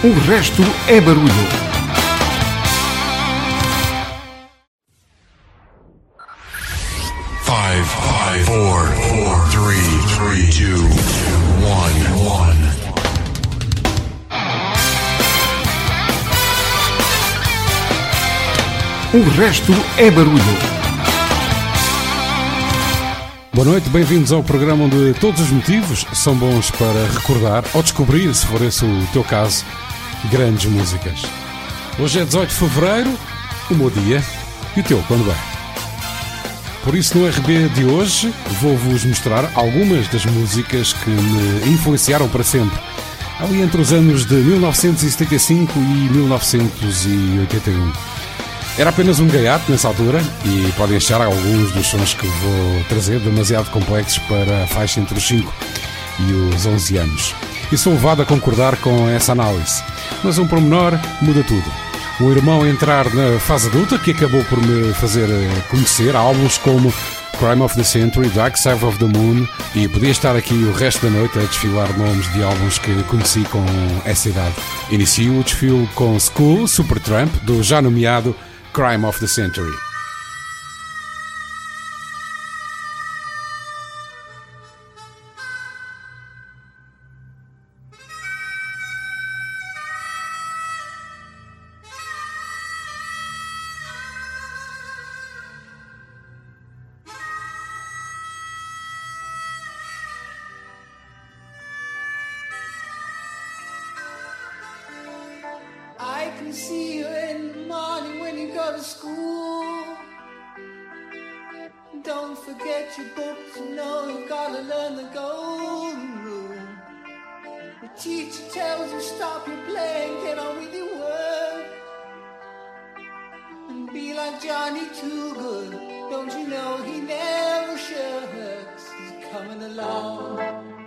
O resto é barulho. Five, five, four, four, three, three, two, one, one. O resto é barulho. Boa noite, bem-vindos ao programa onde todos os motivos são bons para recordar ou descobrir, se for esse o teu caso, grandes músicas. Hoje é 18 de fevereiro, o meu dia e o teu, quando é? Por isso, no RB de hoje, vou-vos mostrar algumas das músicas que me influenciaram para sempre, ali entre os anos de 1975 e 1981. Era apenas um gaiato nessa altura e podem achar alguns dos sons que vou trazer demasiado complexos para a faixa entre os 5 e os 11 anos. E sou levado a concordar com essa análise. Mas um pormenor muda tudo. O irmão entrar na fase adulta, que acabou por me fazer eh, conhecer álbuns como Crime of the Century, Dark Side of the Moon e podia estar aqui o resto da noite a desfilar nomes de álbuns que conheci com essa idade. Inicio o desfile com School, Supertramp, do já nomeado Crime of the Century. Your books, you know you gotta learn the golden rule. The teacher tells you stop your playing, get on with your work. And be like Johnny Too Good. Don't you know he never shirks? He's coming along.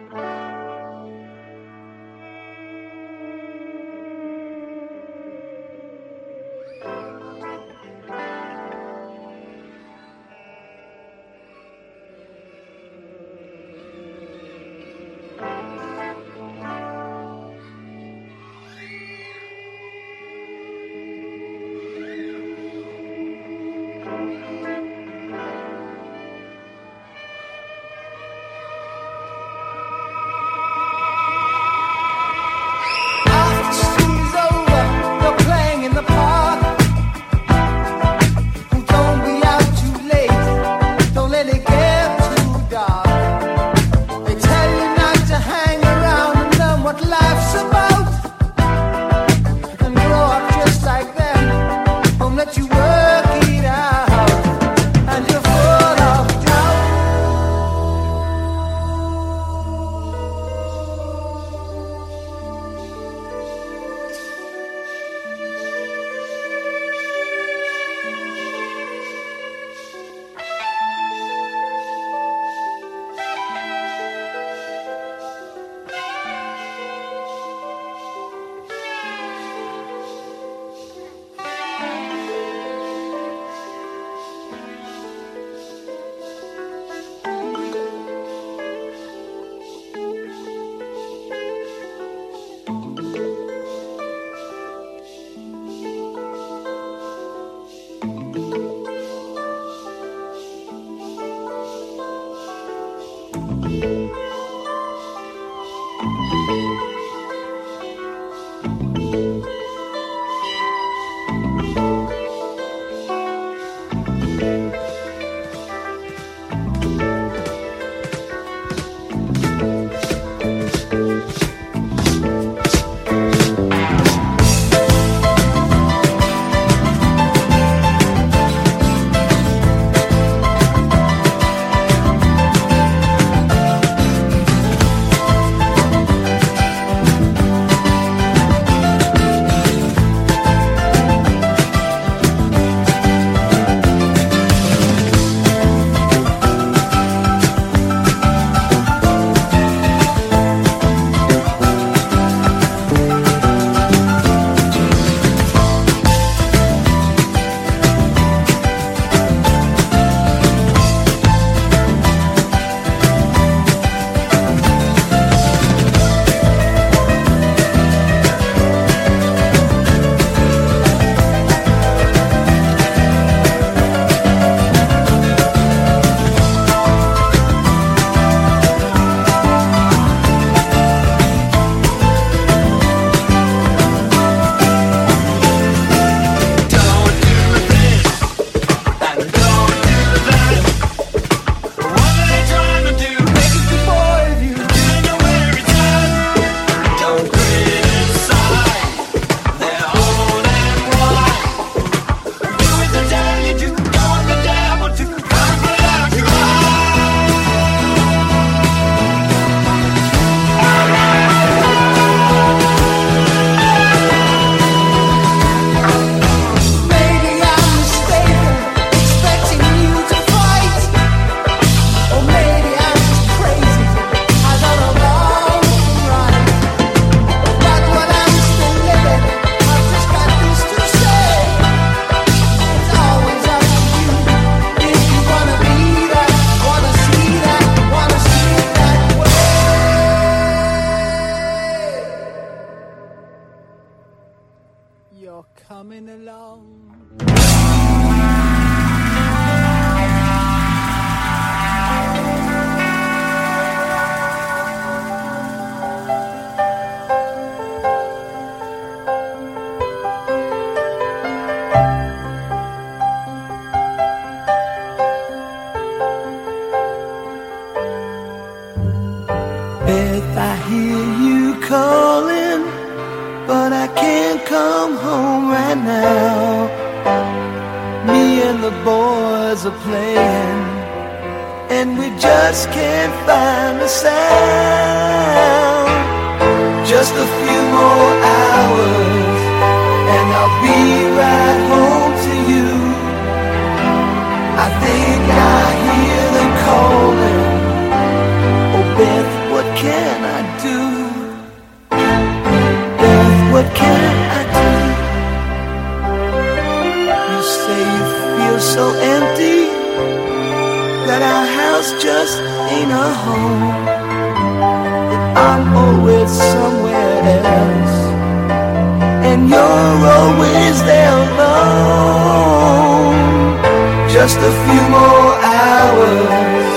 Few more hours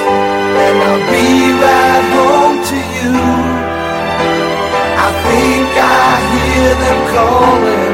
and I'll be right home to you. I think I hear them calling.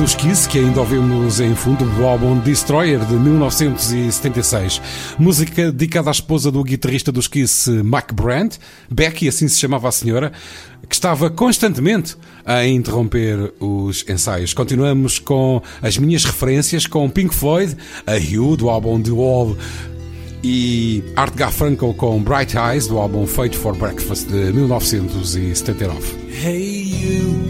Dos Kiss, que ainda ouvimos em fundo do álbum Destroyer de 1976. Música dedicada à esposa do guitarrista dos Kiss, Mac Brandt, Becky, assim se chamava a senhora, que estava constantemente a interromper os ensaios. Continuamos com as minhas referências com Pink Floyd, a Hugh, do álbum The Wall, e Art Garfunkel com Bright Eyes, do álbum Fate for Breakfast de 1979. Hey, you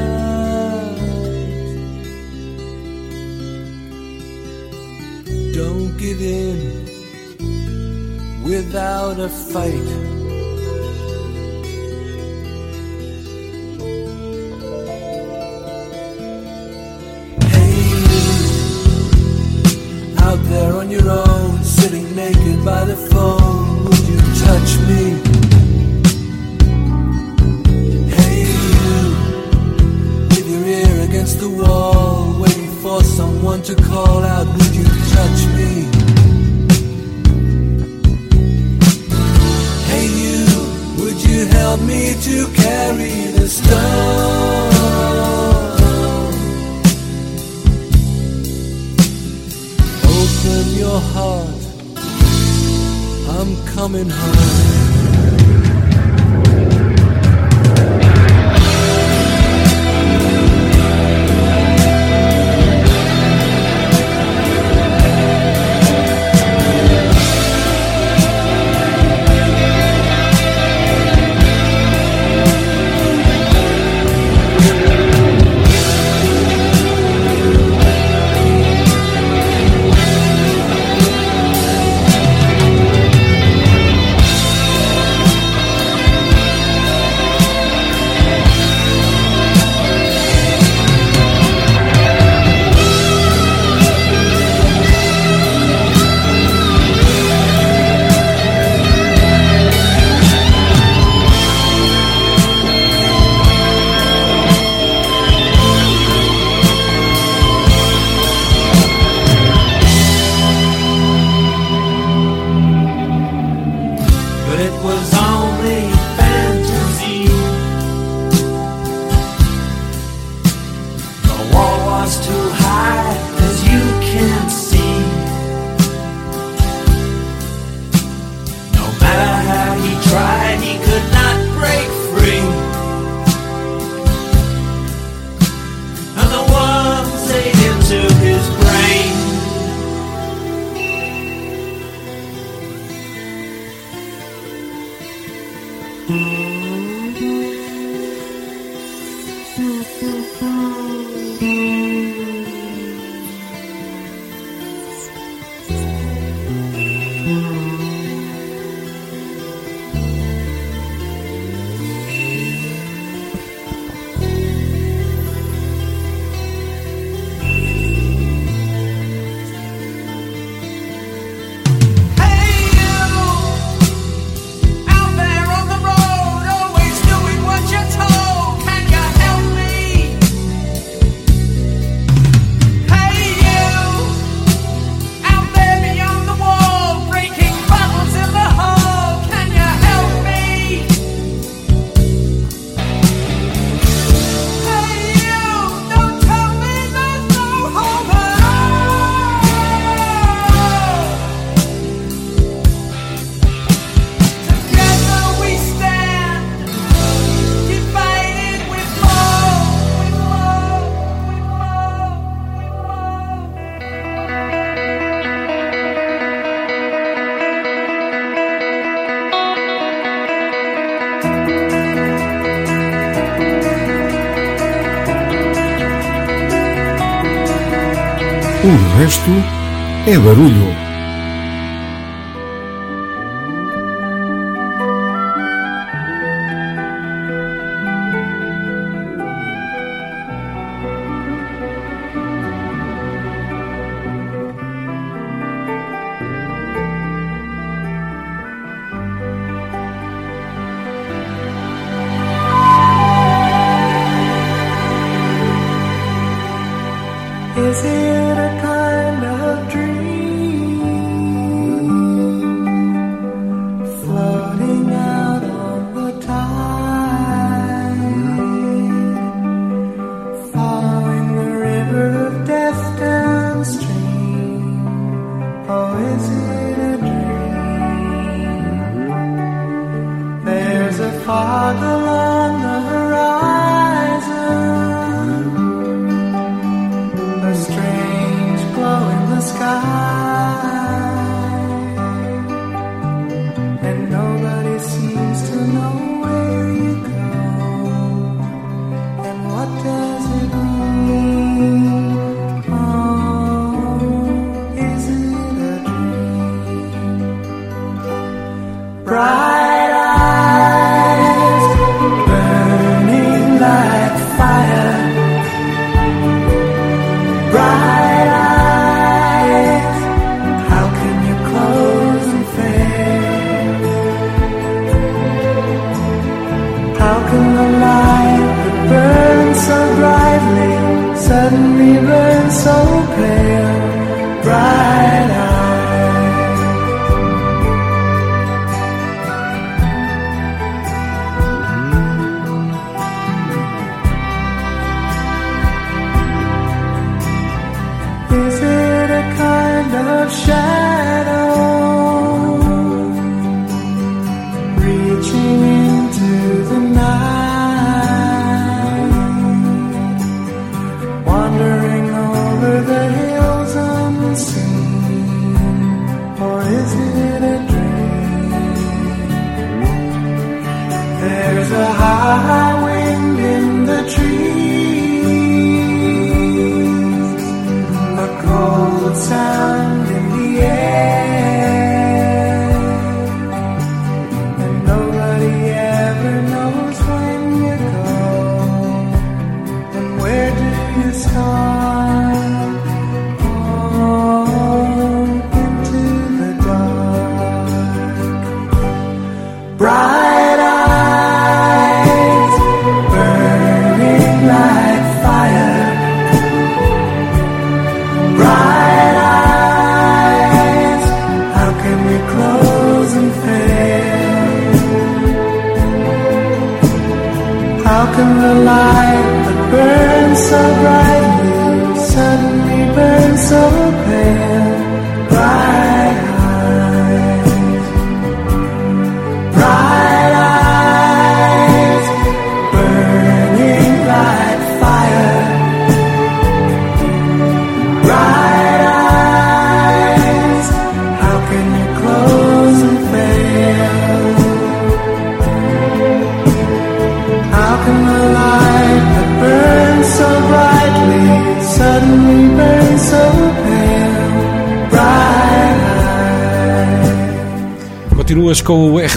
Without a fight. Isto é barulho.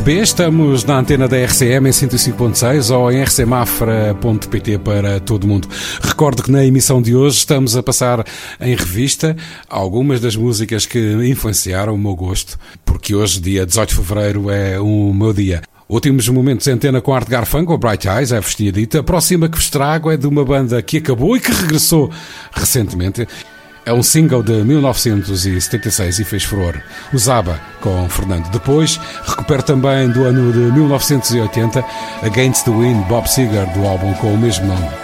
B, estamos na antena da RCM em 105.6 ou em rcmafra.pt para todo mundo. Recordo que na emissão de hoje estamos a passar em revista algumas das músicas que influenciaram o meu gosto, porque hoje, dia 18 de fevereiro, é o meu dia. Últimos momentos em antena com Art Garfunkel, Bright Eyes, é a festinha dita. A próxima que vos trago é de uma banda que acabou e que regressou recentemente é um single de 1976 e fez furor. Usava com Fernando. Depois, recupera também do ano de 1980 Against the Wind Bob Seger do álbum com o mesmo nome.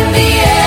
in the air.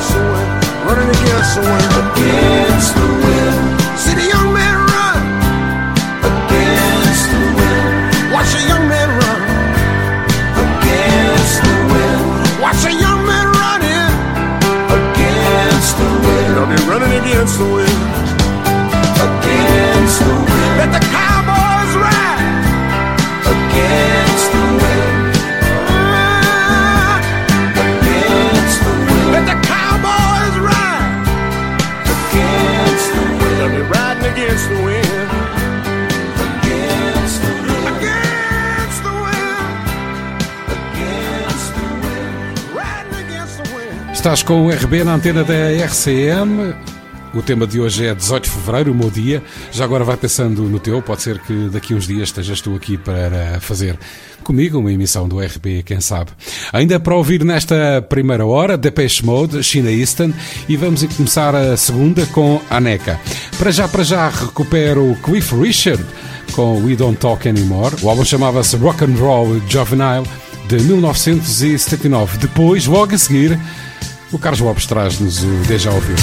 against the wind, running against the wind, against the wind. Estás com o RB na antena da RCM. O tema de hoje é 18 de Fevereiro, o meu dia. Já agora vai pensando no teu, pode ser que daqui uns dias estejas tu aqui para fazer comigo uma emissão do RB, quem sabe. Ainda para ouvir nesta primeira hora, Depeche Mode, China Eastern, e vamos começar a segunda com Aneca. Para já, para já, recupero Cliff Richard com We Don't Talk Anymore. O álbum chamava-se Rock and Roll Juvenile de 1979. Depois, logo a seguir, o Carlos Lopes traz-nos o Deja Ouviu.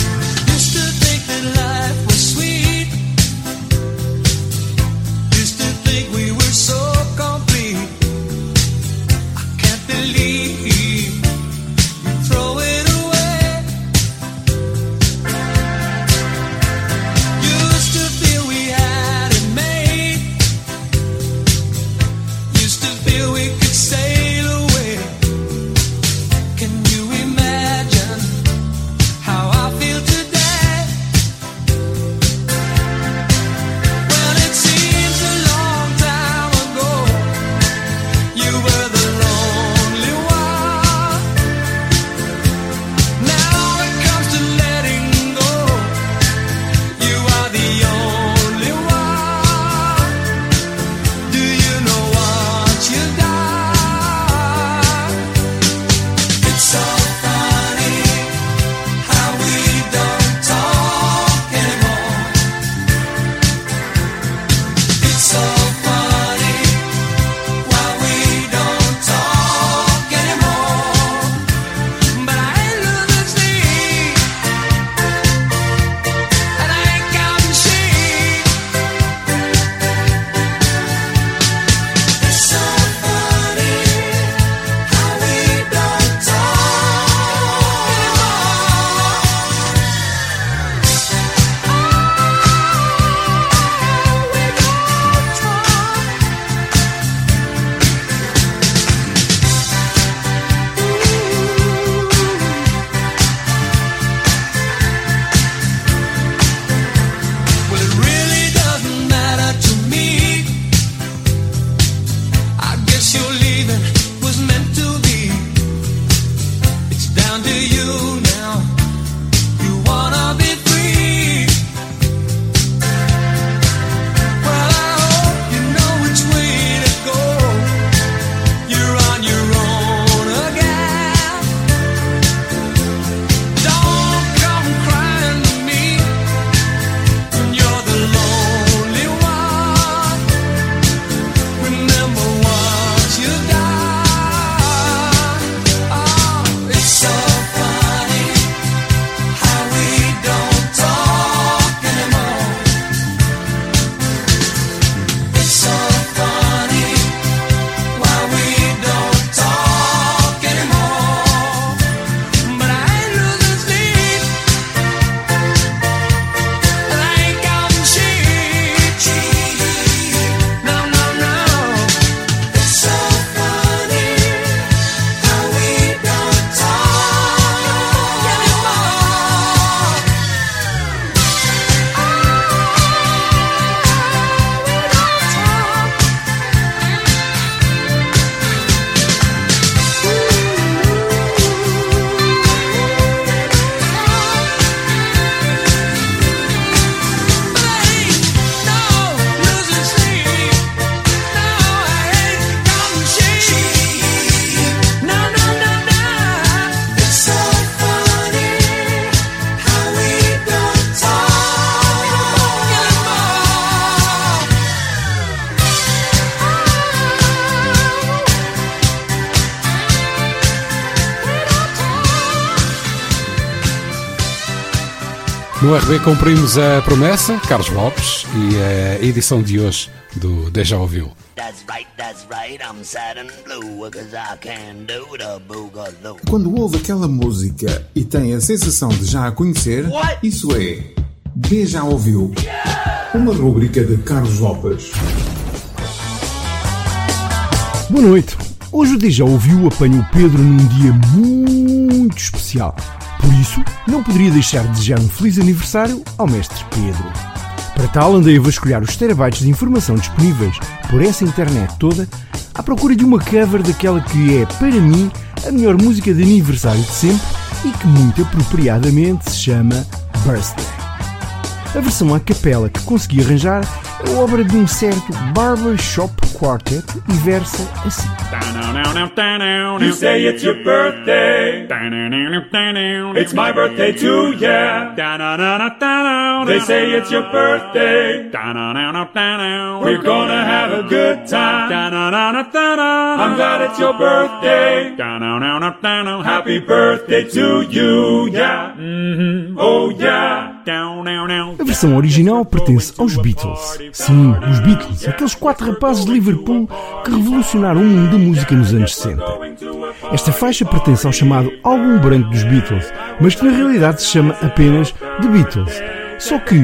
No RB cumprimos a promessa, Carlos Lopes, e a edição de hoje do Deja Ouviu. Quando ouve aquela música e tem a sensação de já a conhecer, isso é Deja Ouviu. Uma rúbrica de Carlos Lopes. Boa noite. Hoje o Deja Ouviu apanha o Pedro num dia muito especial. Isso, não poderia deixar de desejar um feliz aniversário ao mestre Pedro. Para tal, andei a vasculhar os terabytes de informação disponíveis por essa internet toda à procura de uma cover daquela que é, para mim, a melhor música de aniversário de sempre e que muito apropriadamente se chama Birthday. A versão à capela que consegui arranjar é obra de um certo Barbershop Quartet e versa assim. You say it's your birthday. It's my birthday too, yeah. They say it's your birthday. We're gonna have a good time. I'm glad it's your birthday. Happy birthday to you, yeah. Mhm. Oh, yeah. A versão original pertence aos Beatles. Sim, os Beatles, aqueles quatro rapazes de Liverpool que revolucionaram o mundo da música nos anos 60. Esta faixa pertence ao chamado Álbum Branco dos Beatles, mas que na realidade se chama apenas The Beatles. Só que,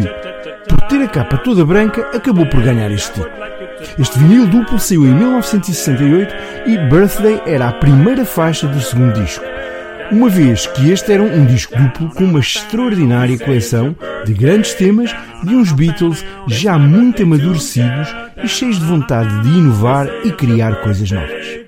por ter a capa toda branca, acabou por ganhar este título. Este vinil duplo saiu em 1968 e Birthday era a primeira faixa do segundo disco. Uma vez que este era um disco duplo com uma extraordinária coleção de grandes temas de uns Beatles já muito amadurecidos e cheios de vontade de inovar e criar coisas novas.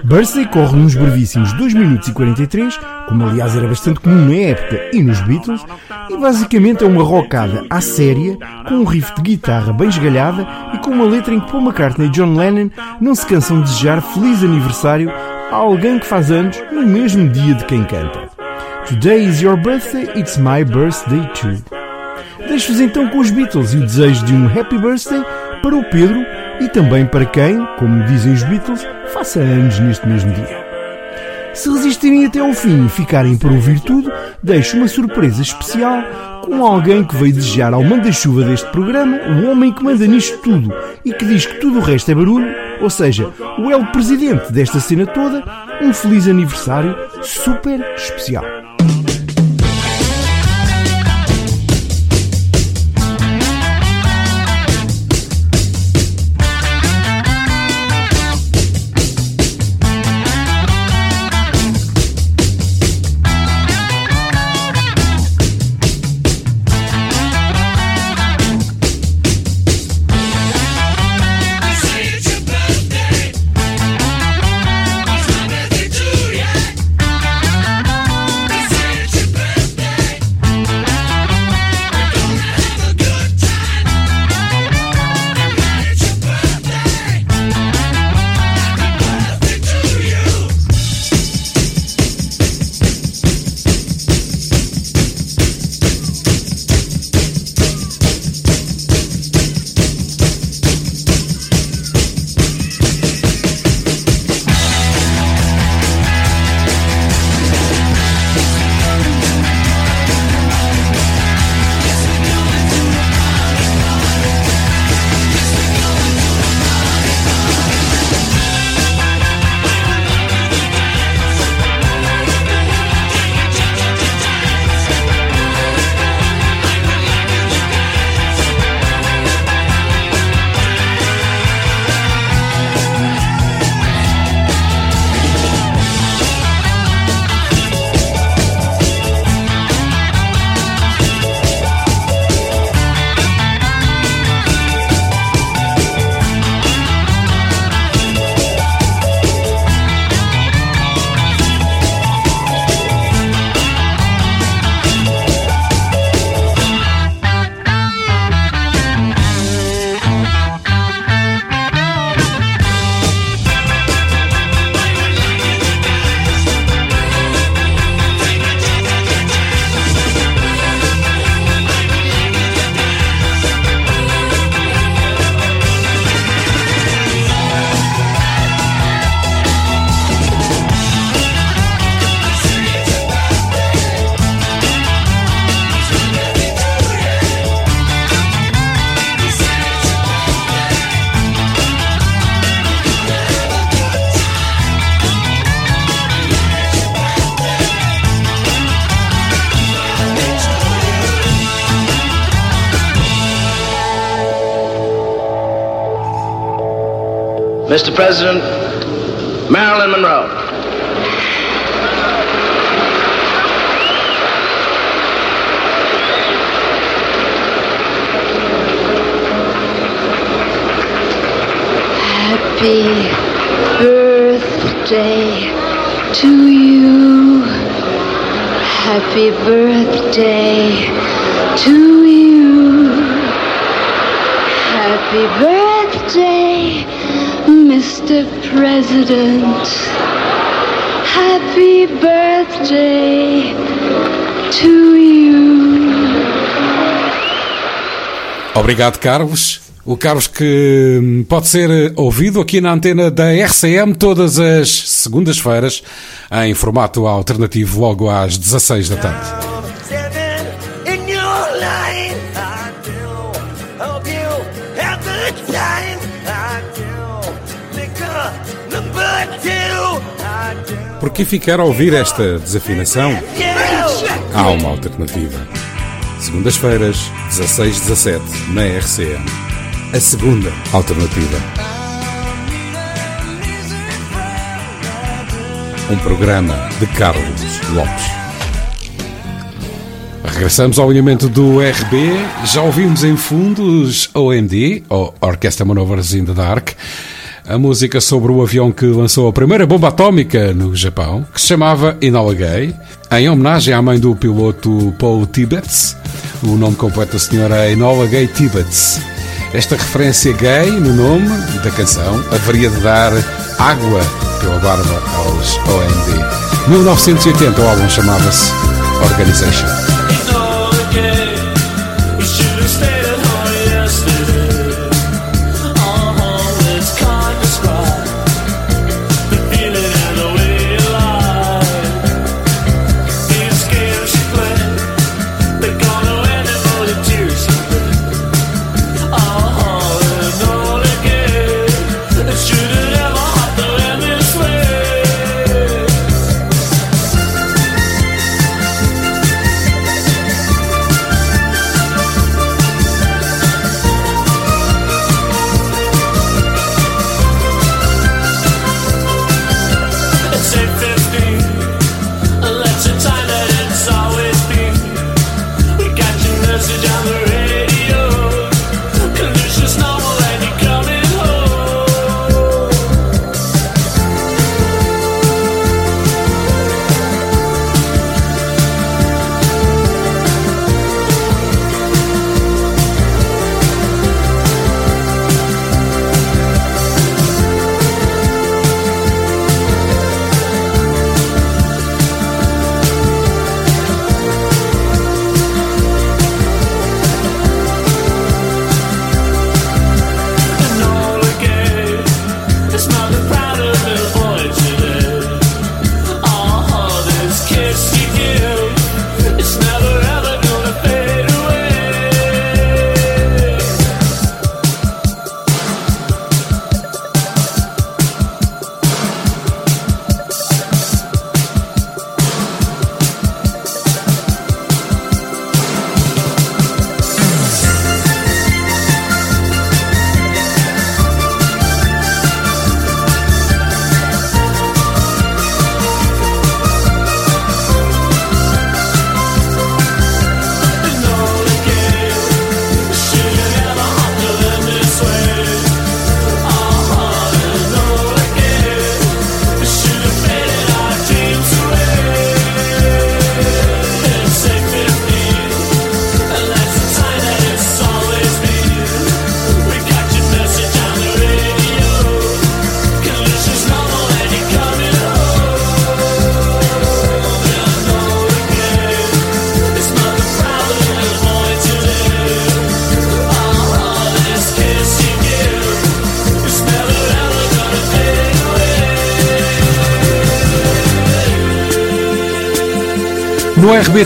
Birthday corre nos brevíssimos 2 minutos e 43, como aliás era bastante comum na época e nos Beatles, e basicamente é uma rockada à séria, com um riff de guitarra bem esgalhada e com uma letra em que Paul McCartney e John Lennon não se cansam de desejar feliz aniversário a alguém que faz anos no mesmo dia de quem canta. Today is your birthday, it's my birthday too. Deixo-vos então com os Beatles e o desejo de um Happy Birthday para o Pedro e também para quem, como dizem os Beatles, faça anos neste mesmo dia. Se resistirem até ao fim e ficarem por ouvir tudo, deixo uma surpresa especial com alguém que veio desejar ao manda-chuva deste programa, o homem que manda nisto tudo e que diz que tudo o resto é barulho, ou seja, o El Presidente desta cena toda, um feliz aniversário super especial. President, Obrigado, Carlos. O Carlos que hum, pode ser eh, ouvido aqui na antena da RCM todas as segundas-feiras em formato alternativo logo às 16 da tarde. Por que ficar a ouvir esta desafinação? Há uma alternativa. Segundas-feiras, 16-17, na RCM. A segunda alternativa. Um programa de Carlos Lopes. Regressamos ao alinhamento do RB. Já ouvimos em fundo os OMD, ou Orquestra Manovers in the Dark, a música sobre o avião que lançou a primeira bomba atómica no Japão, que se chamava Enola Gay, em homenagem à mãe do piloto Paul Tibbets. O nome completo da senhora é Enola Gay Tibbets. Esta referência gay no nome da canção haveria de dar água pela barba aos OMD. 1980 o álbum chamava-se Organization.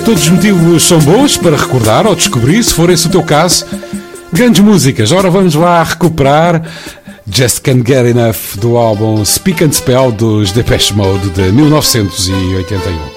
Todos os motivos são bons para recordar ou descobrir, se for esse o teu caso. Grandes músicas. Ora vamos lá recuperar Just Can't Get Enough do álbum Speak and Spell dos Depeche Mode de 1981.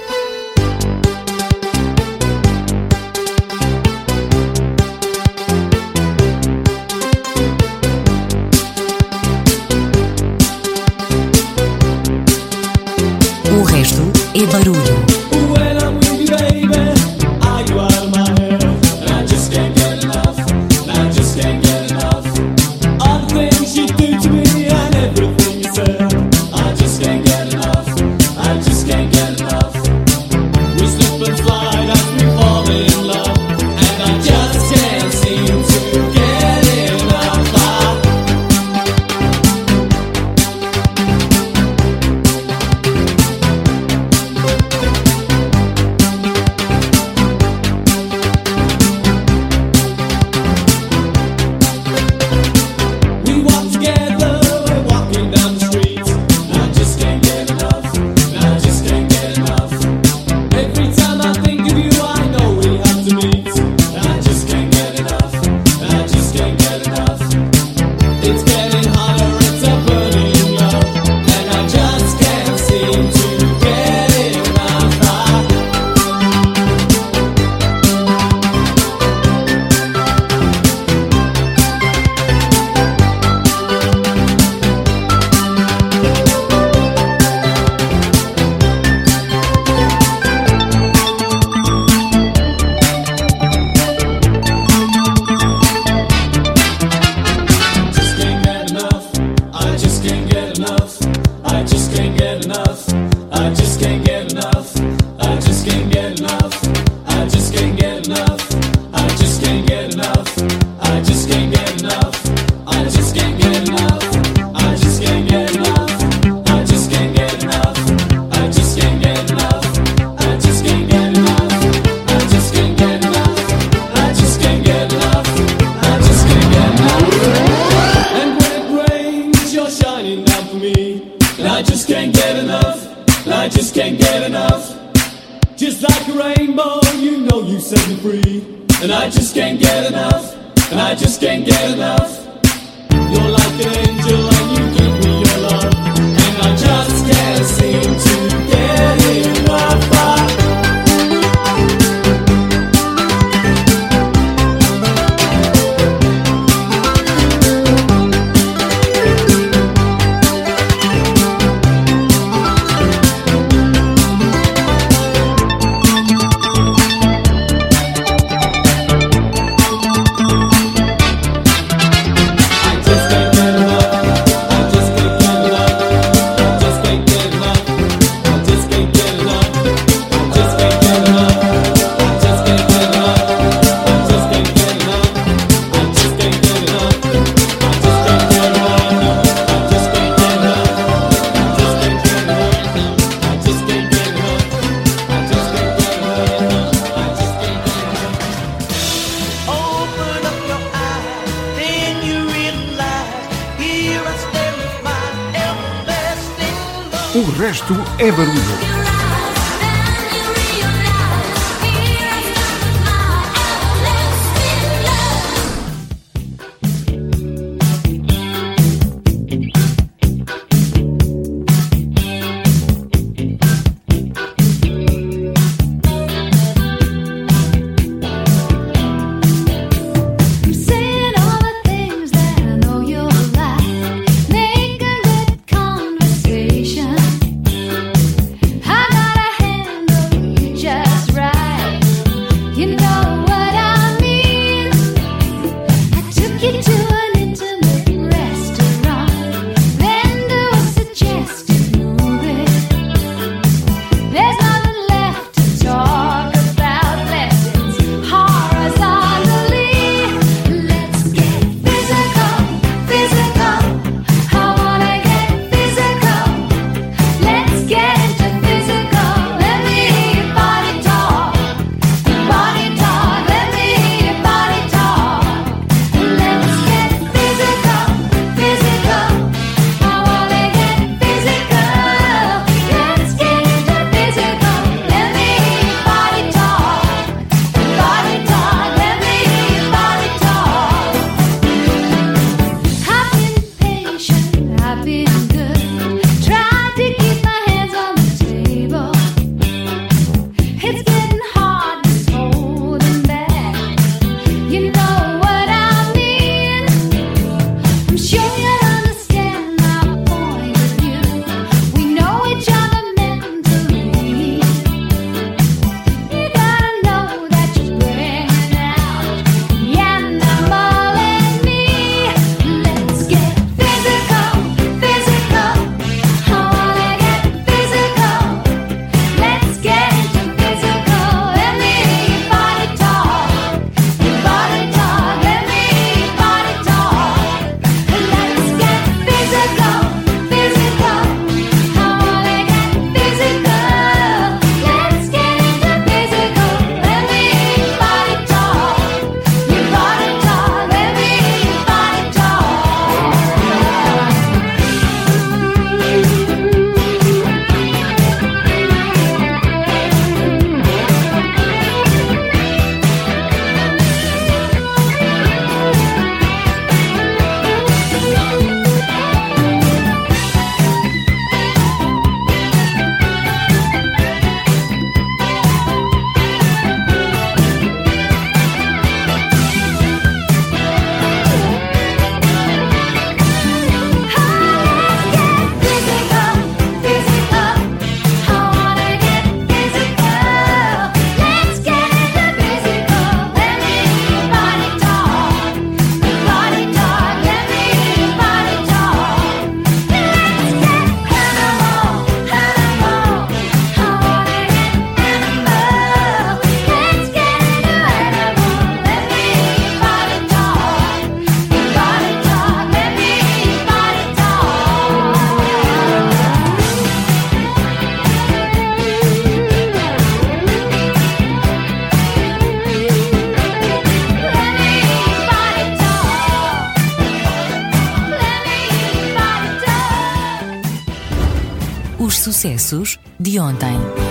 sucessos de ontem.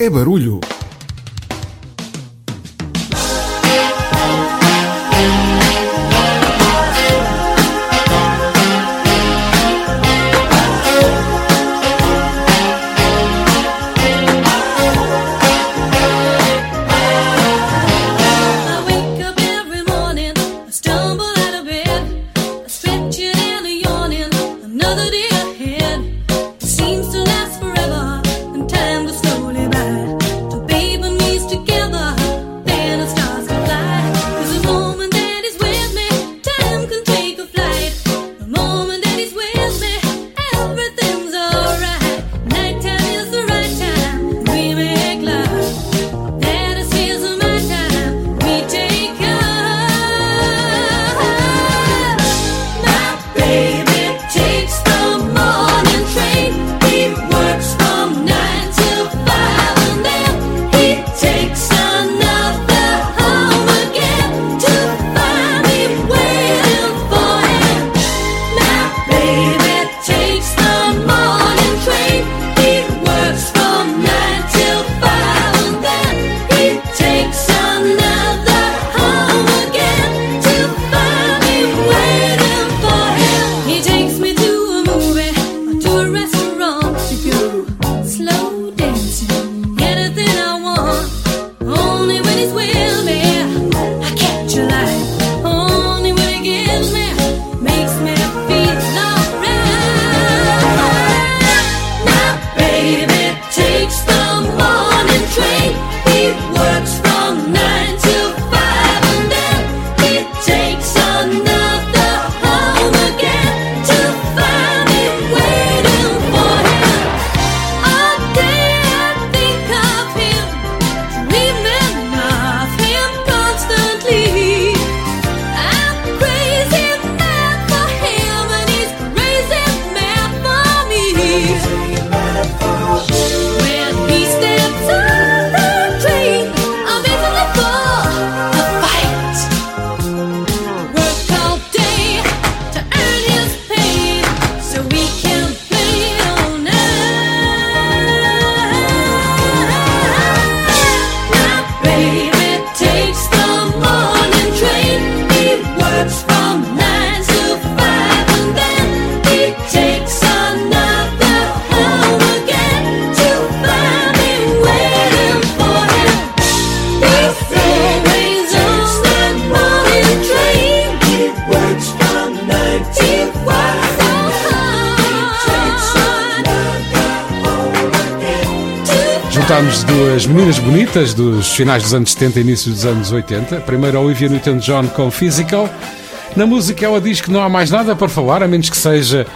é barulho. finais dos anos 70 e início dos anos 80. Primeiro a Olivia Newton-John com Physical. Na música ela diz que não há mais nada para falar, a menos que seja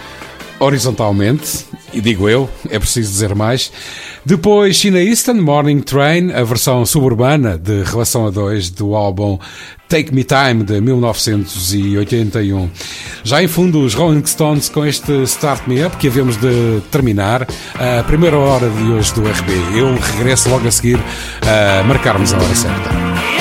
horizontalmente, e digo eu, é preciso dizer mais. Depois, China Eastern, Morning Train, a versão suburbana de Relação a Dois do álbum Take Me Time de 1981. Já em fundo, os Rolling Stones com este Start Me Up que havemos de terminar a primeira hora de hoje do RB. Eu regresso logo a seguir a marcarmos a hora certa.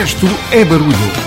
Resto é barulho.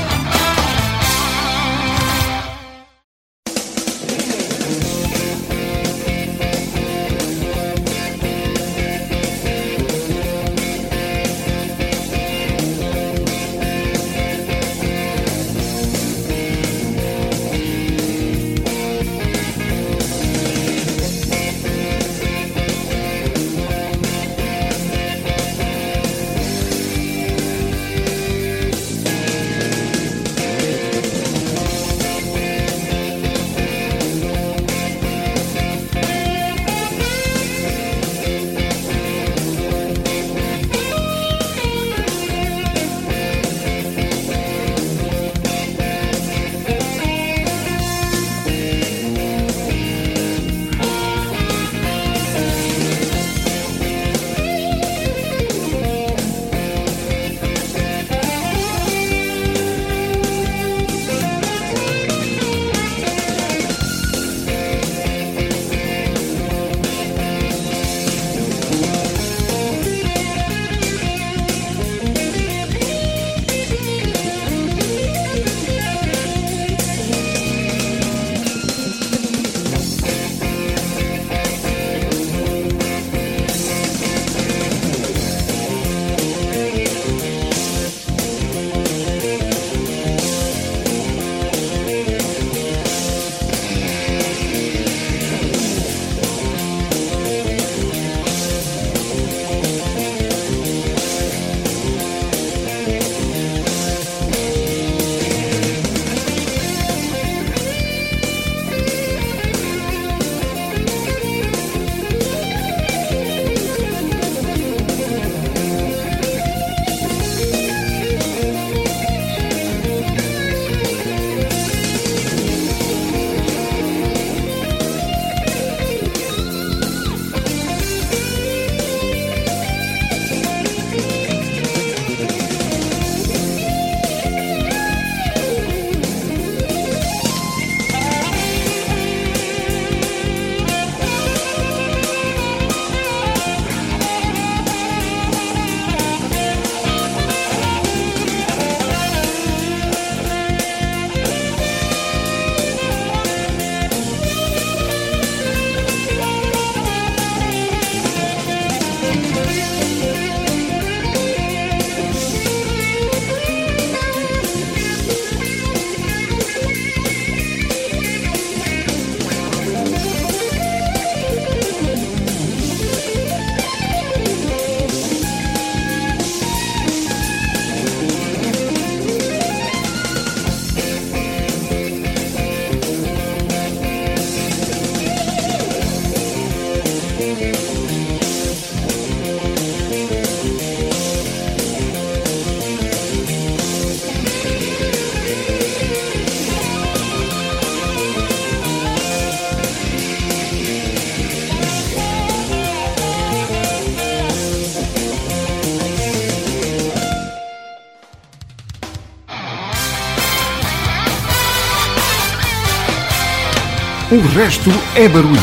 Resto é barulho.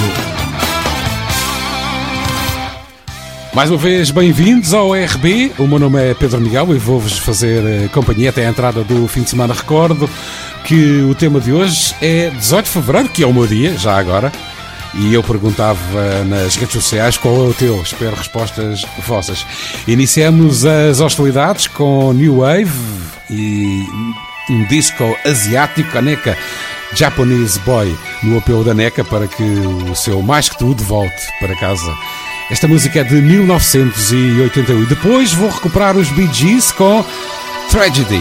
Mais uma vez, bem-vindos ao RB. O meu nome é Pedro Miguel e vou-vos fazer eh, companhia até a entrada do fim de semana. Recordo que o tema de hoje é 18 de fevereiro, que é o meu dia, já agora. E eu perguntava nas redes sociais qual é o teu. Espero respostas vossas. Iniciamos as hostilidades com New Wave e um disco asiático, a NECA Japanese Boy, no apelo da NECA para que o seu mais que tudo volte para casa. Esta música é de 1981. Depois vou recuperar os Bee Gees com Tragedy.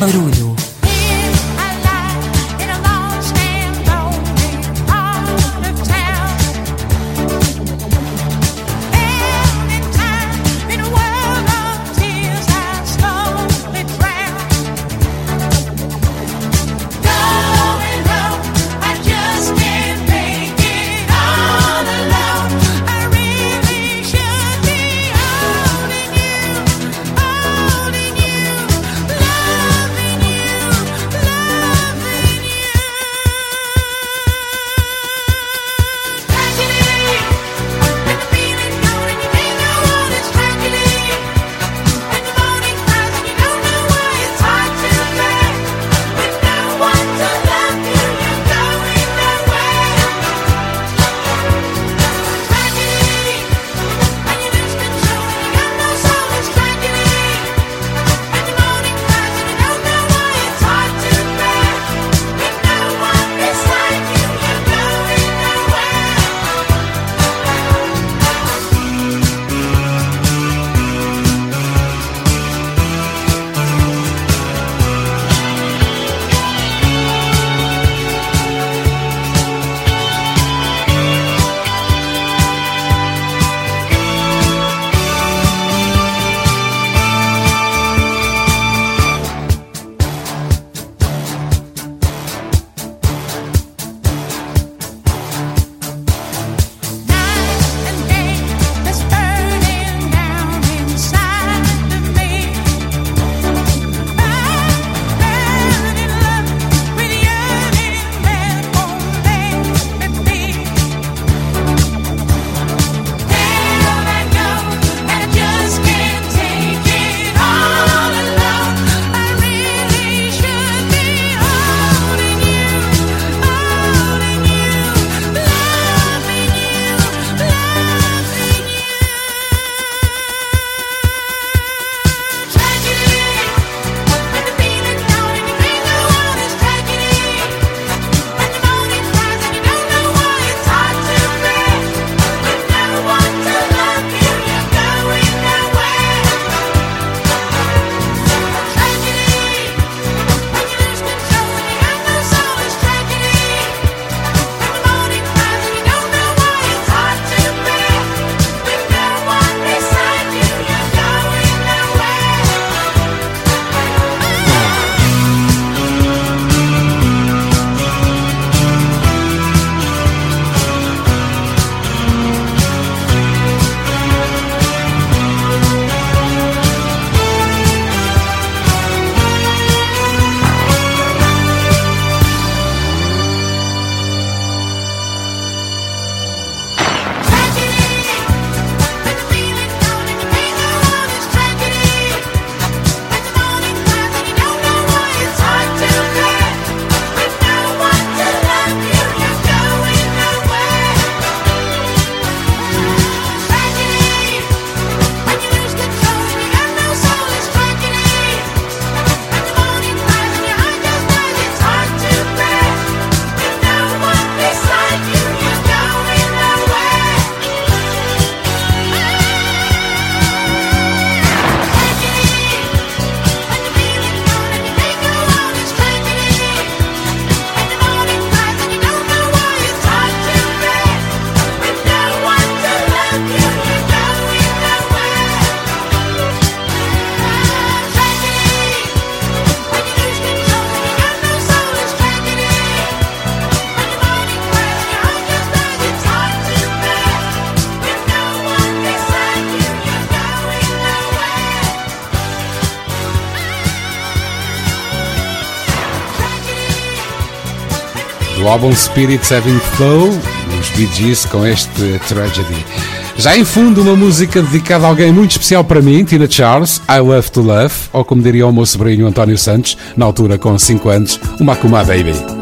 Barulho. Álbum Spirits Having Flow, os Bee Gees com este Tragedy. Já em fundo, uma música dedicada a alguém muito especial para mim, Tina Charles, I Love to Love, ou como diria o meu sobrinho António Santos, na altura com 5 anos, uma Kuma Baby.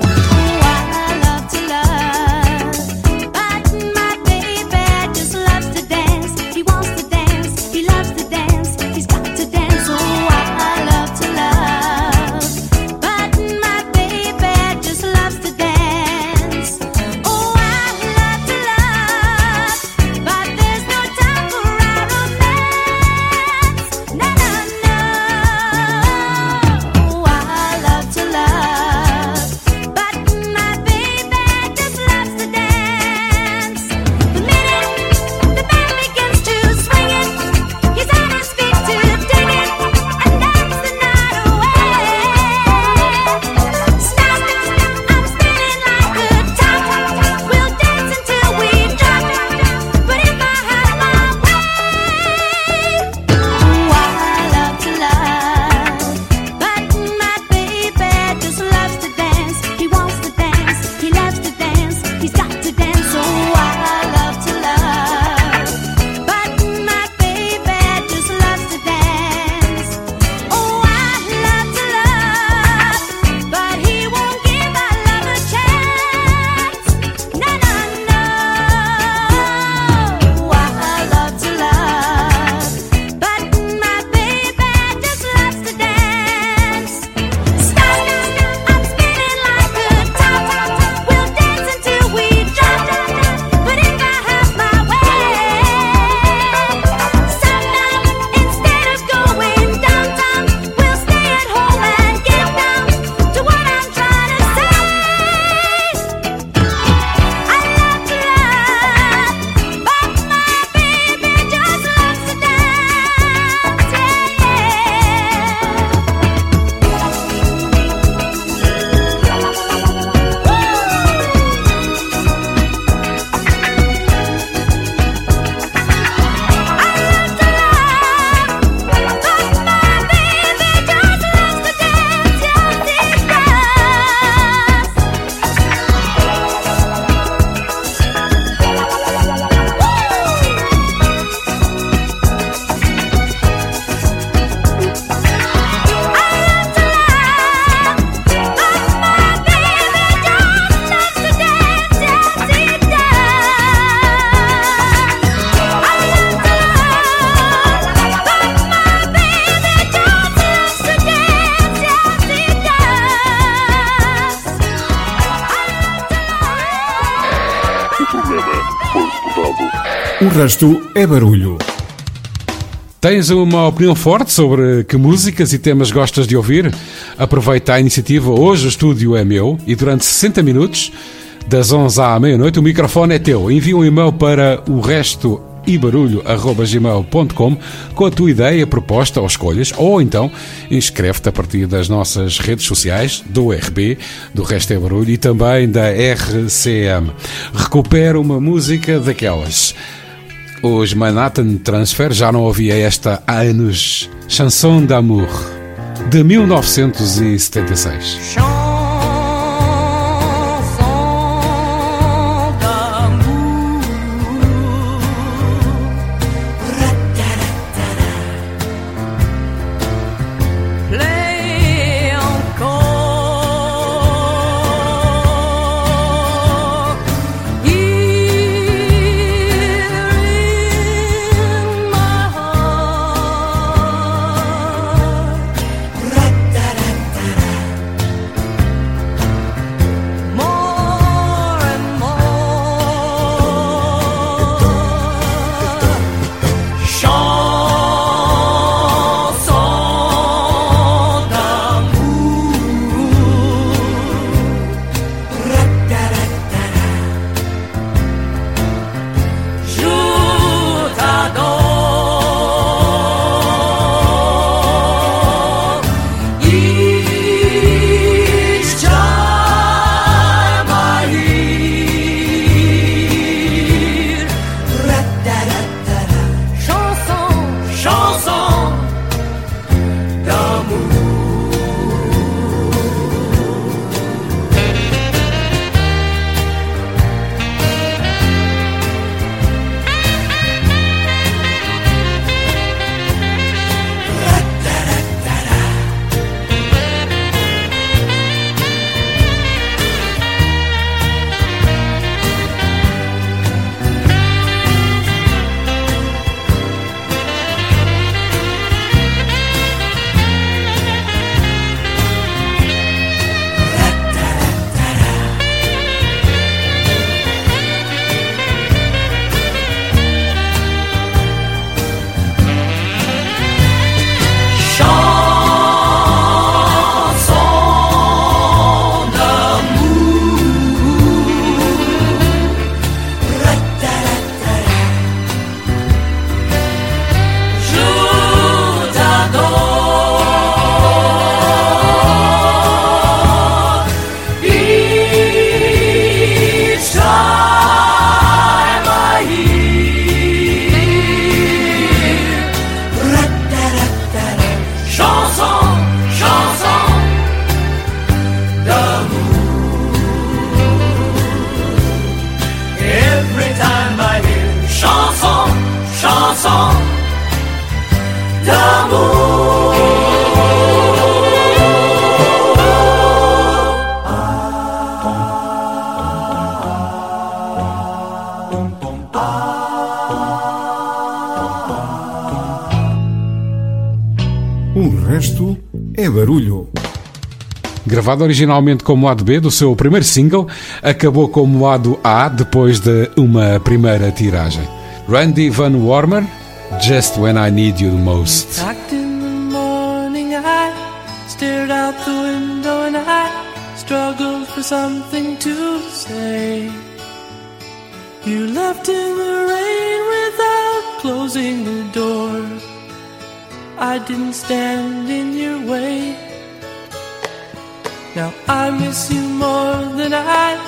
Resto é barulho. Tens uma opinião forte sobre que músicas e temas gostas de ouvir? Aproveita a iniciativa Hoje o Estúdio é Meu e durante 60 minutos, das 11 à meia-noite, o microfone é teu. Envia um e-mail para o resto ibarulho.gmail.com com a tua ideia, proposta ou escolhas, ou então inscreve-te a partir das nossas redes sociais, do RB, do Resto é Barulho e também da RCM. Recupera uma música daquelas. Os Manhattan Transfer já não ouvia esta há anos. Chanson d'amour, de 1976. O resto é barulho. Gravado originalmente como lado B do seu primeiro single, acabou como lado A depois de uma primeira tiragem. Randy Van Warmer, Just When I Need You the Most. Stared out the window and I struggled for something to say. You left in the rain without closing the door. I didn't stand in your way. Now I miss you more than I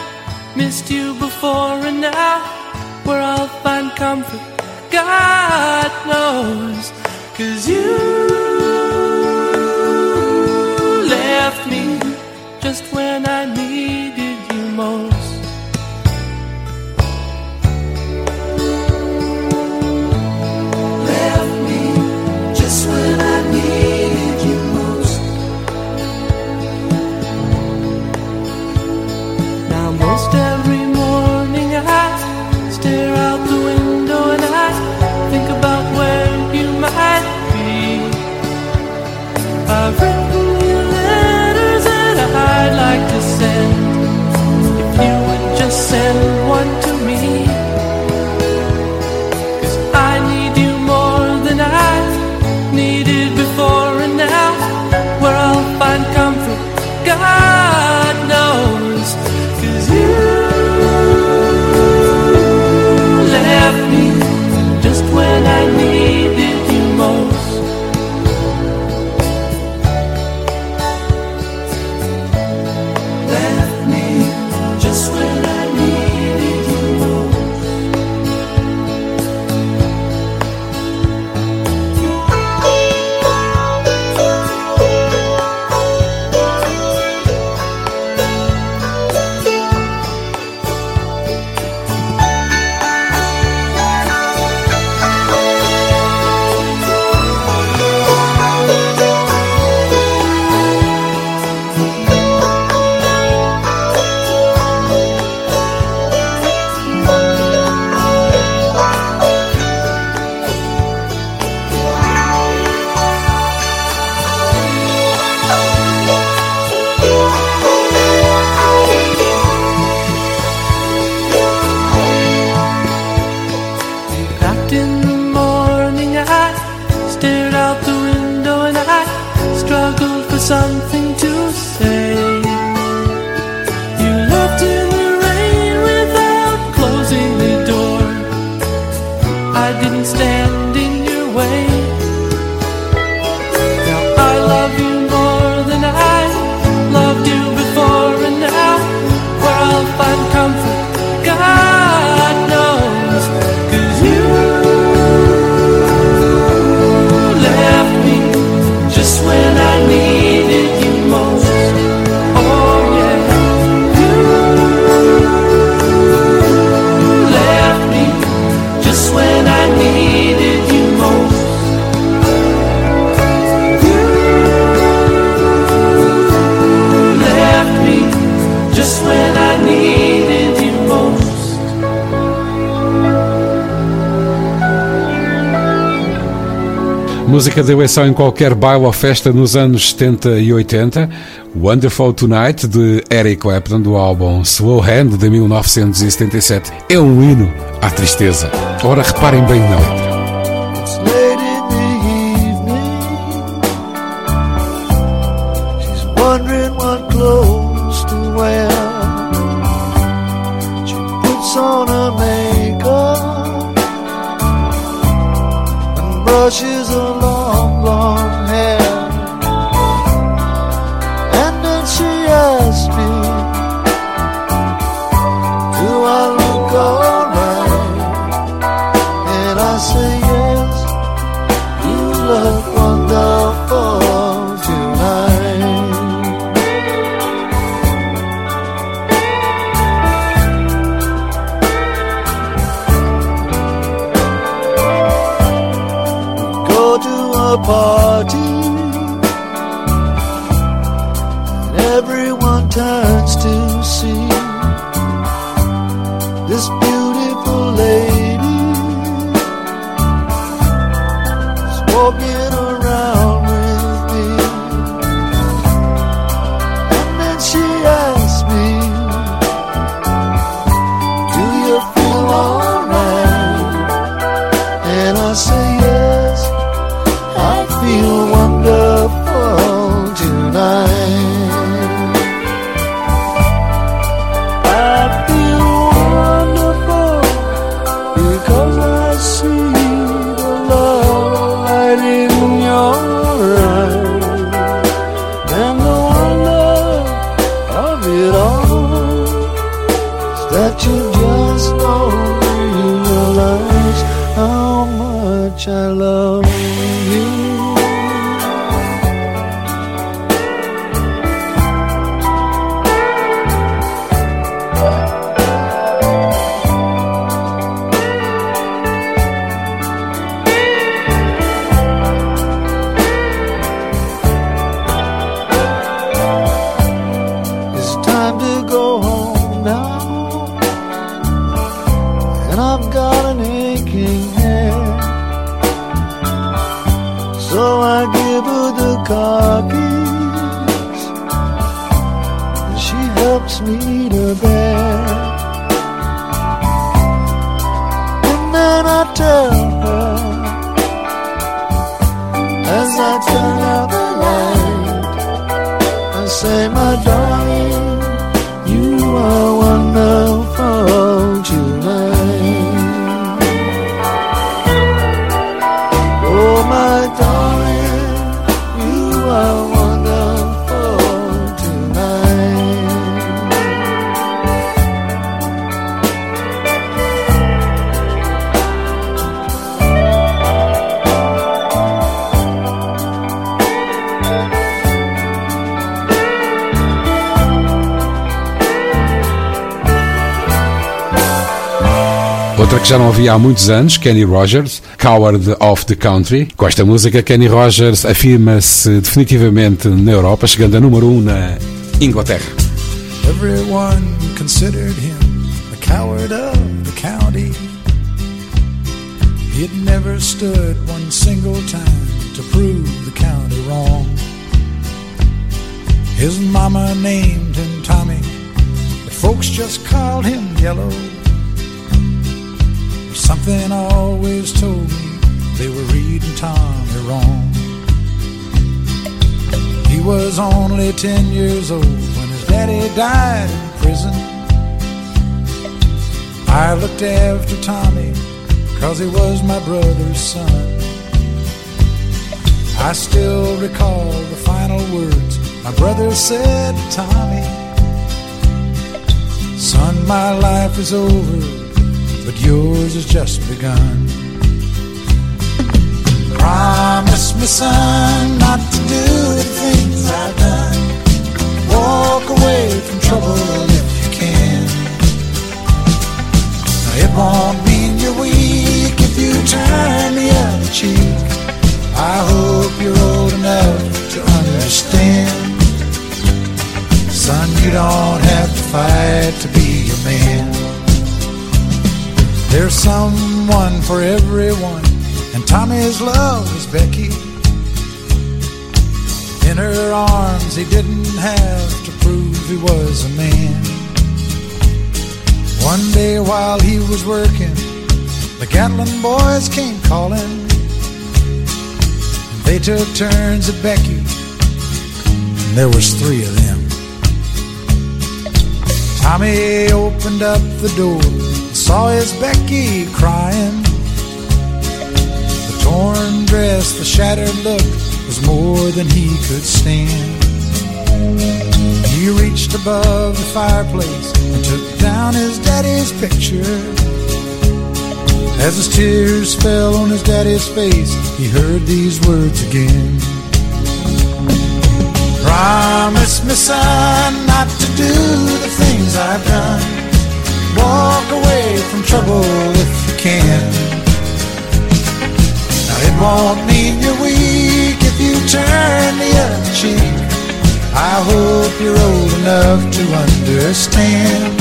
missed you before, and now where I'll find comfort, God knows. Cause you left me just when I needed you most. Música deu só em qualquer baile ou festa nos anos 70 e 80. Wonderful Tonight, de Eric Clapton, do álbum Slow Hand, de 1977. É um hino à tristeza. Ora, reparem bem na. Havia há muitos anos, Kenny Rogers, Coward of the Country. Com esta música, Kenny Rogers afirma-se definitivamente na Europa, chegando a número 1 um na Inglaterra. Everyone considered him the coward of the county. He'd never stood one single time to prove the county wrong. His mama named him Tommy, but folks just called him Yellow. Something always told me they were reading Tommy wrong. He was only ten years old when his daddy died in prison. I looked after Tommy cause he was my brother's son. I still recall the final words my brother said to Tommy. Son, my life is over, but yours has just begun. Promise me, son, not to do the things I've done. Walk away from trouble if you can. It won't mean you're weak if you turn the other cheek. I hope you're old enough to understand. Son, you don't have to fight to be a man. There's someone for everyone, and Tommy's love was Becky. In her arms, he didn't have to prove he was a man. One day while he was working, the Gatlin boys came calling. They took turns at Becky, and there was three of them. Tommy opened up the door saw his Becky crying. The torn dress, the shattered look was more than he could stand. He reached above the fireplace and took down his daddy's picture. As his tears fell on his daddy's face, he heard these words again. Promise me, son, not to do the things I've done. Walk away from trouble if you can. Now, it won't mean you're weak if you turn the other cheek. I hope you're old enough to understand.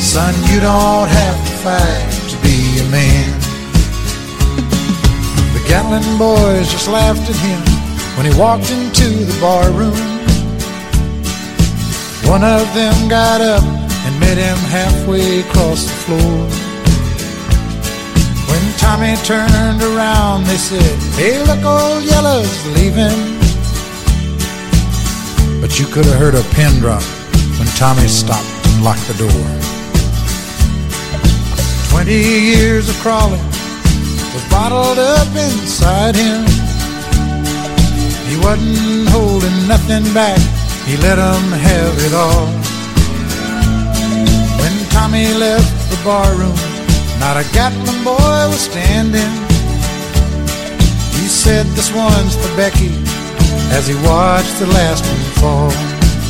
Son, you don't have to fight to be a man. The Gatlin boys just laughed at him when he walked into the bar room. One of them got up met him halfway across the floor. When Tommy turned around, they said, Hey, look, old Yellow's leaving. But you could have heard a pin drop when Tommy stopped and locked the door. Twenty years of crawling was bottled up inside him. He wasn't holding nothing back, he let 'em have it all. Tommy left the barroom, not a Gatlin boy was standing. He said, This one's for Becky, as he watched the last one fall.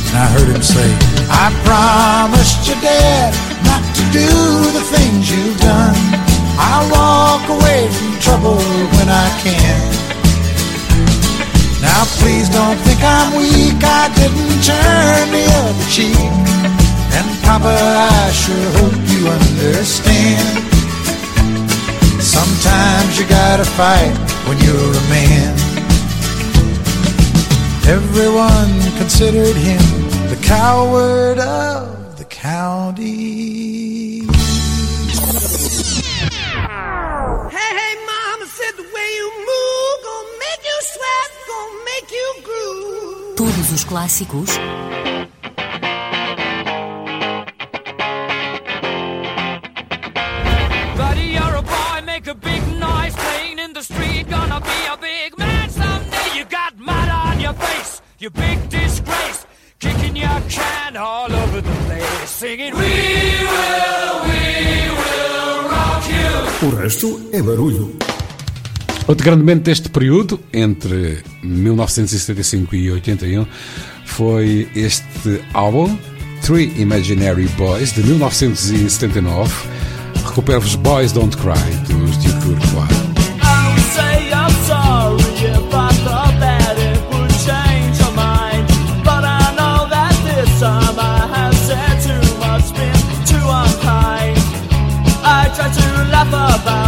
And I heard him say, I promised your dad not to do the things you've done. I'll walk away from trouble when I can. Now please don't think I'm weak, I didn't turn the other cheek. And Papa, I sure hope you understand. Sometimes you gotta fight when you're a man. Everyone considered him the coward of the county. Hey, hey, mama said the way you move gonna make you sweat, gonna make you groove. Todos os clássicos you big disgrace. Kicking your can all over the place, singing, We will, we will rock you. O resto é barulho. Outro grande momento deste período, entre 1975 e 81, foi este álbum, Three Imaginary Boys, de 1979. Recupero-vos Boys Don't Cry, dos Duke Urquhart. love about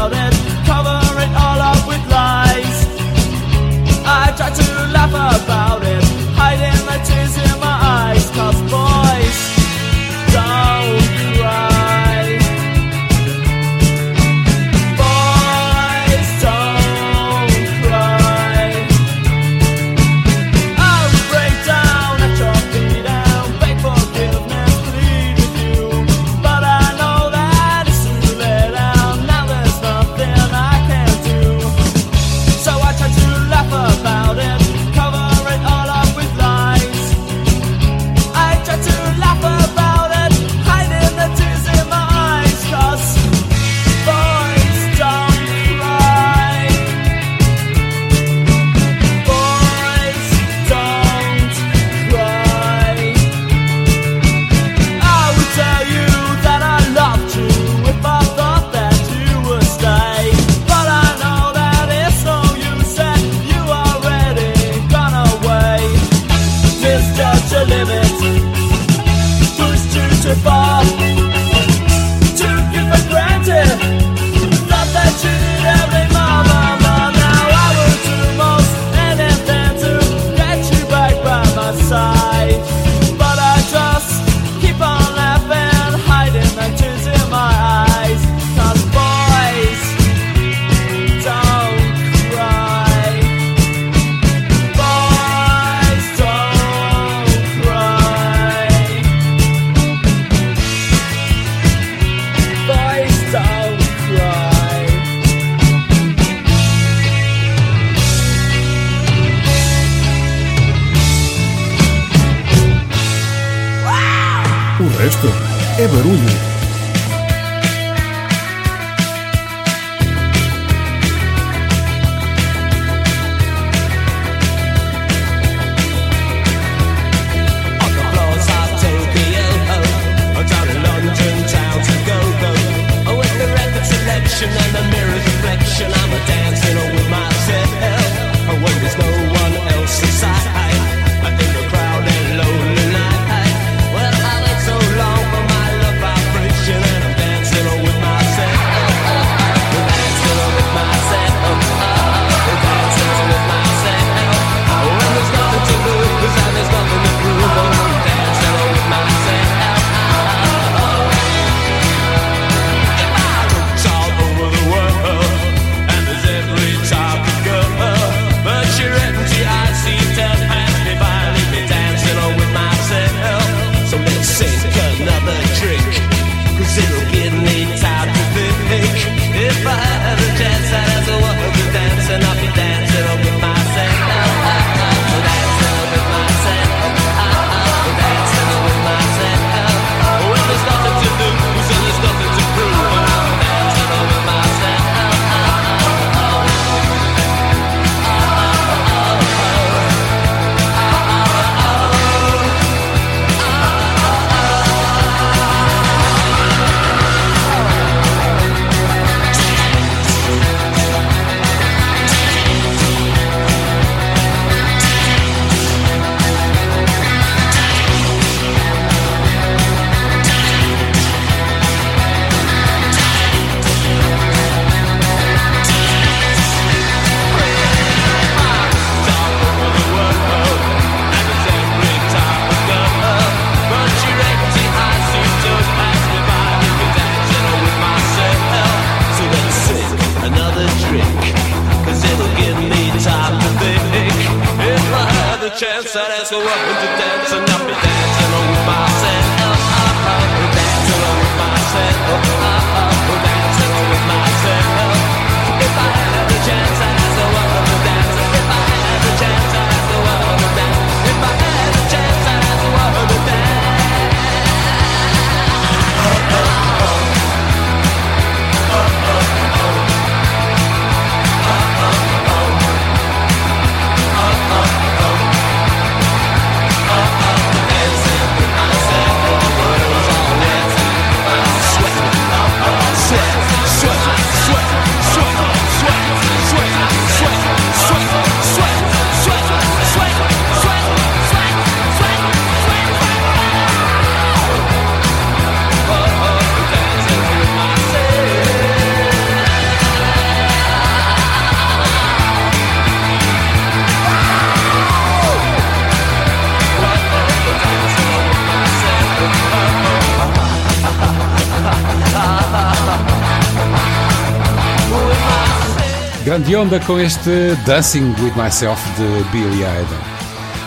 onda com este Dancing with Myself de Billy Idol.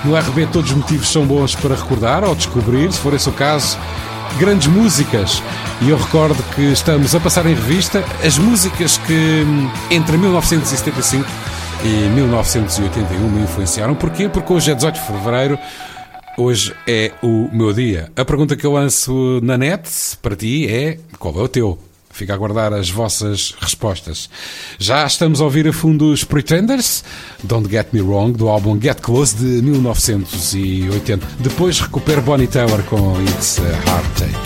No RB, todos os motivos são bons para recordar ou descobrir, se for esse o caso, grandes músicas. E eu recordo que estamos a passar em revista as músicas que hum, entre 1975 e 1981 me influenciaram. Porquê? Porque hoje é 18 de fevereiro. Hoje é o meu dia. A pergunta que eu lanço na net para ti é: qual é o teu? Fica a aguardar as vossas respostas. Já estamos a ouvir a fundo os Pretenders, Don't Get Me Wrong, do álbum Get Close de 1980. Depois recupero Bonnie Taylor com It's a Heartache.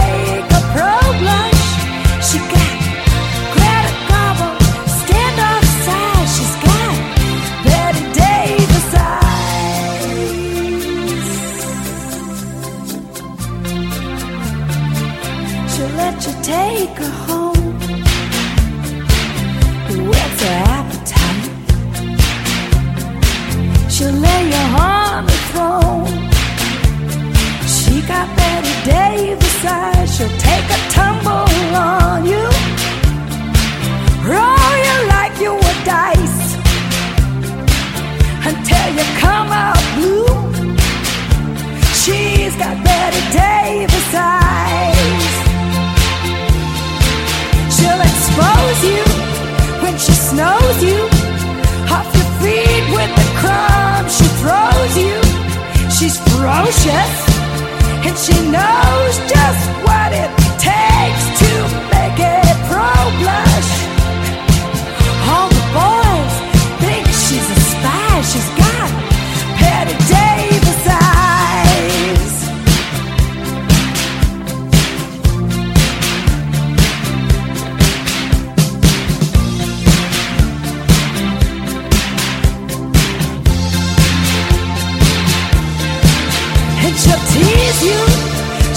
she'll let you take her home. With her appetite, she'll lay you on the throne. She got Betty Davis eyes, she'll take a tumble on you. Roll you like you were dice until you come out blue. She's got Betty Davis eyes. You when she snows you off your feet with the crumbs she throws you. She's ferocious and she knows just what it takes to make a pro blush.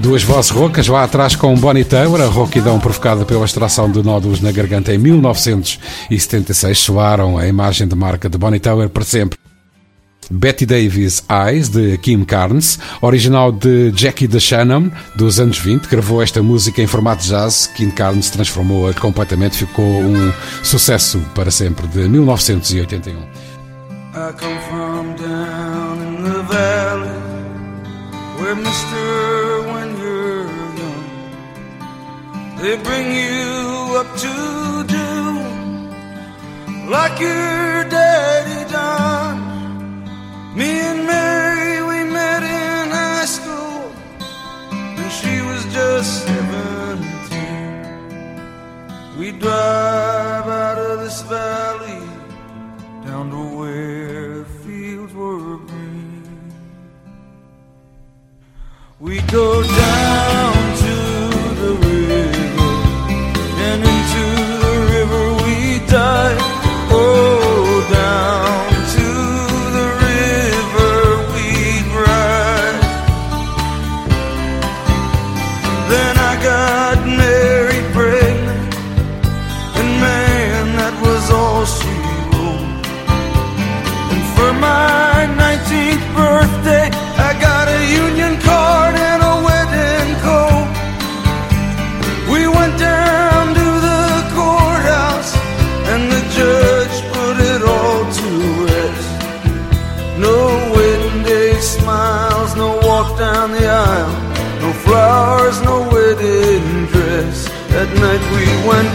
Duas vozes roucas lá atrás com Bonnie Taylor, a rouquidão provocada pela extração de nódulos na garganta em 1976, soaram a imagem de marca de Bonnie Taylor para sempre. Betty Davis Eyes, de Kim Carnes, original de Jackie DeShannon, dos anos 20, gravou esta música em formato jazz. Kim Carnes transformou-a completamente, ficou um sucesso para sempre, de 1981. I come from down in the valley where mister when you're young they bring you up to do like your daddy done me and Mary we met in high school and she was just 17 we drive out of this valley down to where the fields were green. We go down we went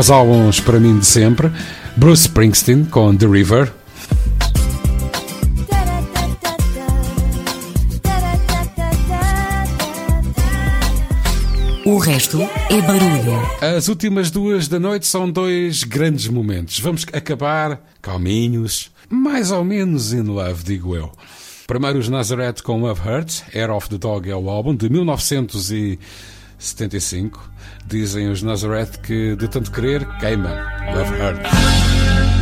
melhores álbuns para mim de sempre. Bruce Springsteen com The River. O resto é barulho. As últimas duas da noite são dois grandes momentos. Vamos acabar calminhos, mais ou menos in love, digo eu. Primeiro os Nazareth com Love Hurts, Air of the Dog é o álbum de 1900 e 75, dizem os Nazareth que de tanto querer queima. Love Hurts.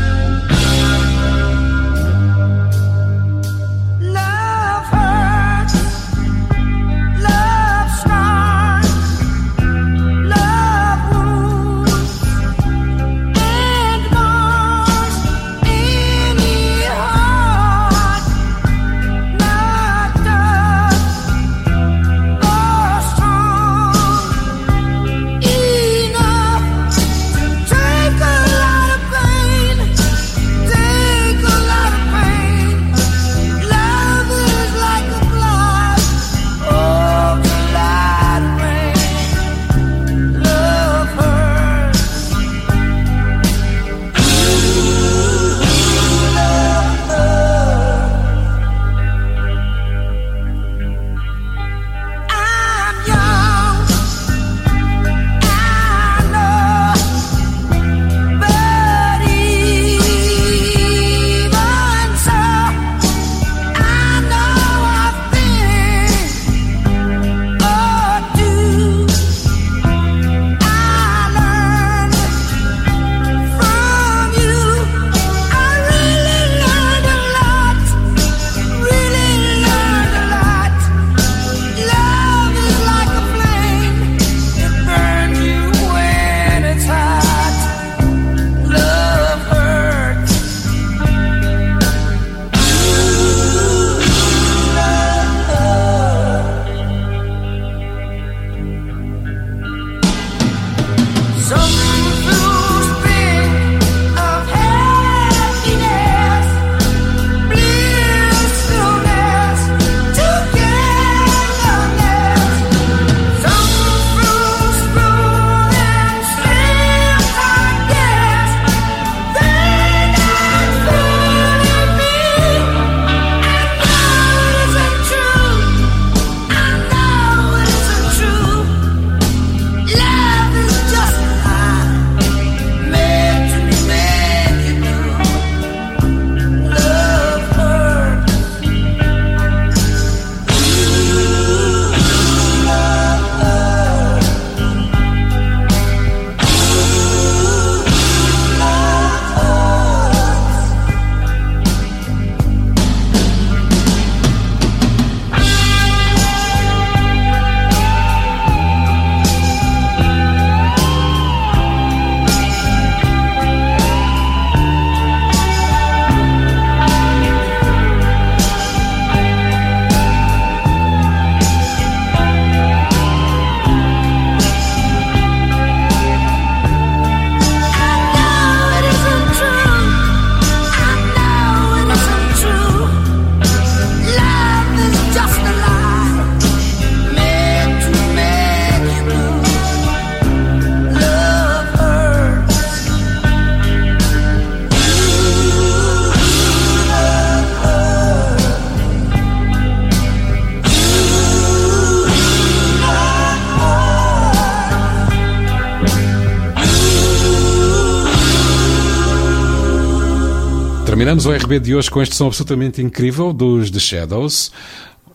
Terminamos o RB de hoje com este som absolutamente incrível dos The Shadows.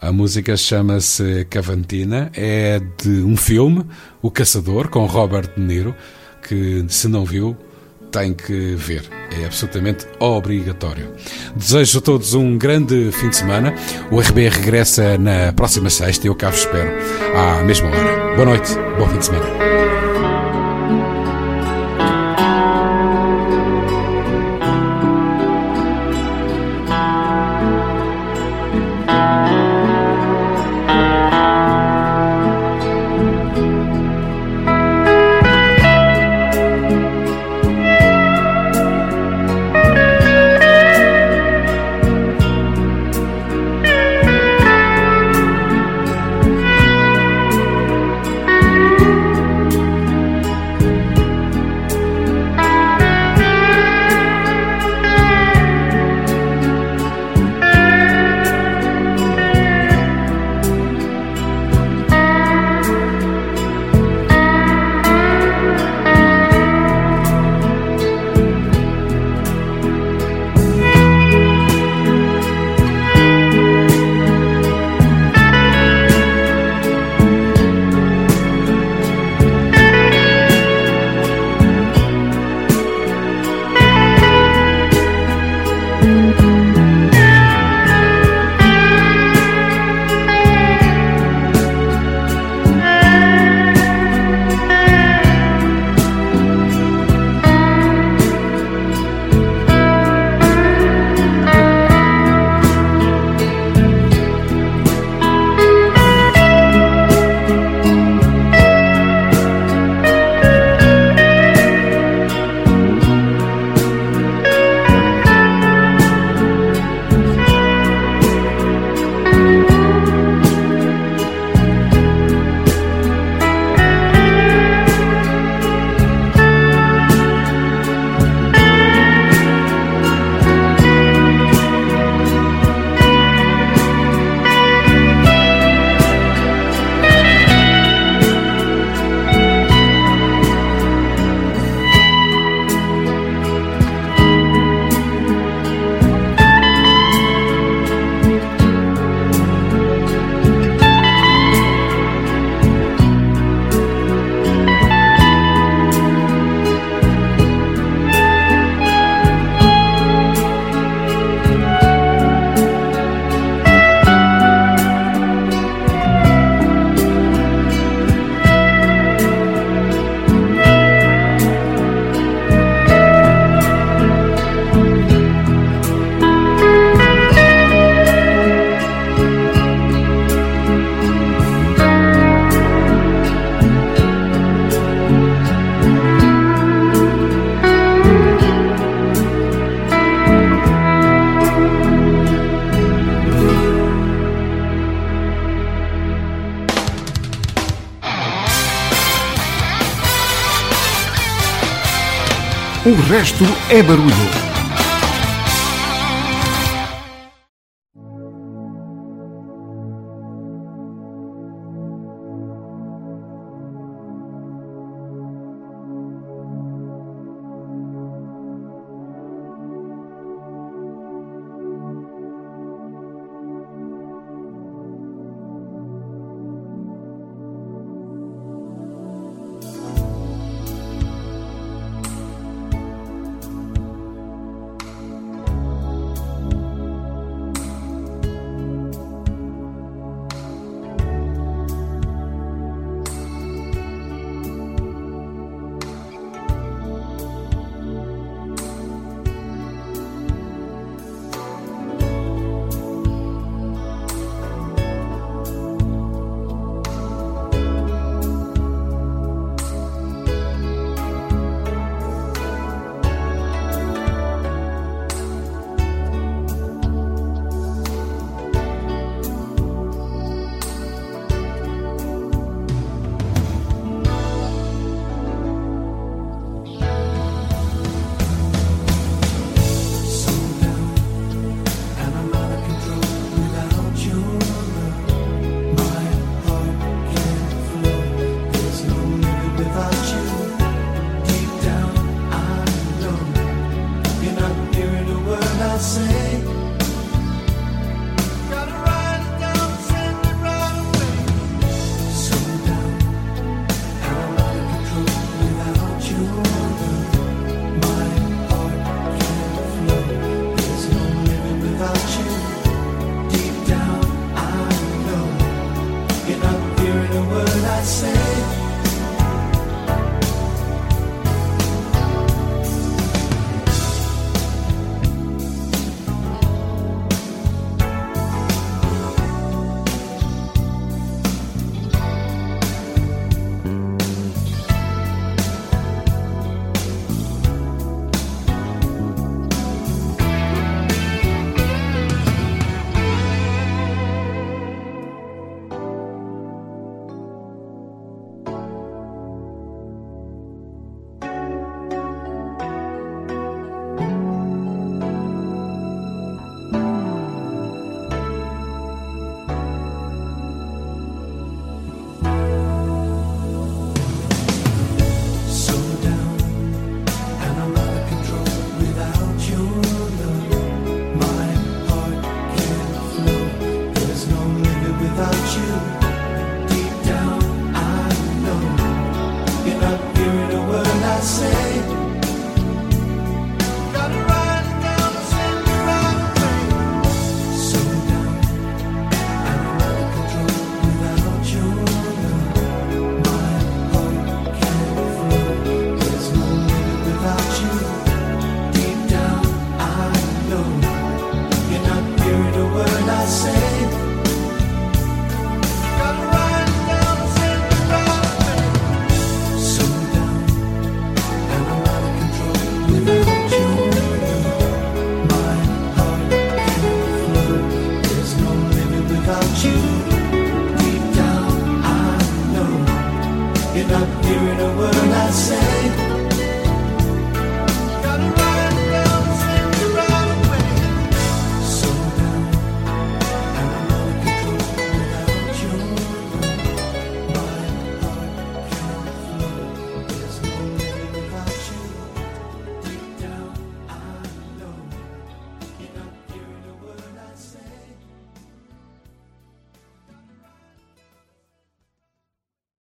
A música chama-se Cavantina, é de um filme, O Caçador, com Robert De Niro, que se não viu, tem que ver. É absolutamente obrigatório. Desejo a todos um grande fim de semana. O RB regressa na próxima sexta e eu cá vos espero à mesma hora. Boa noite, bom fim de semana. Resto é barulho.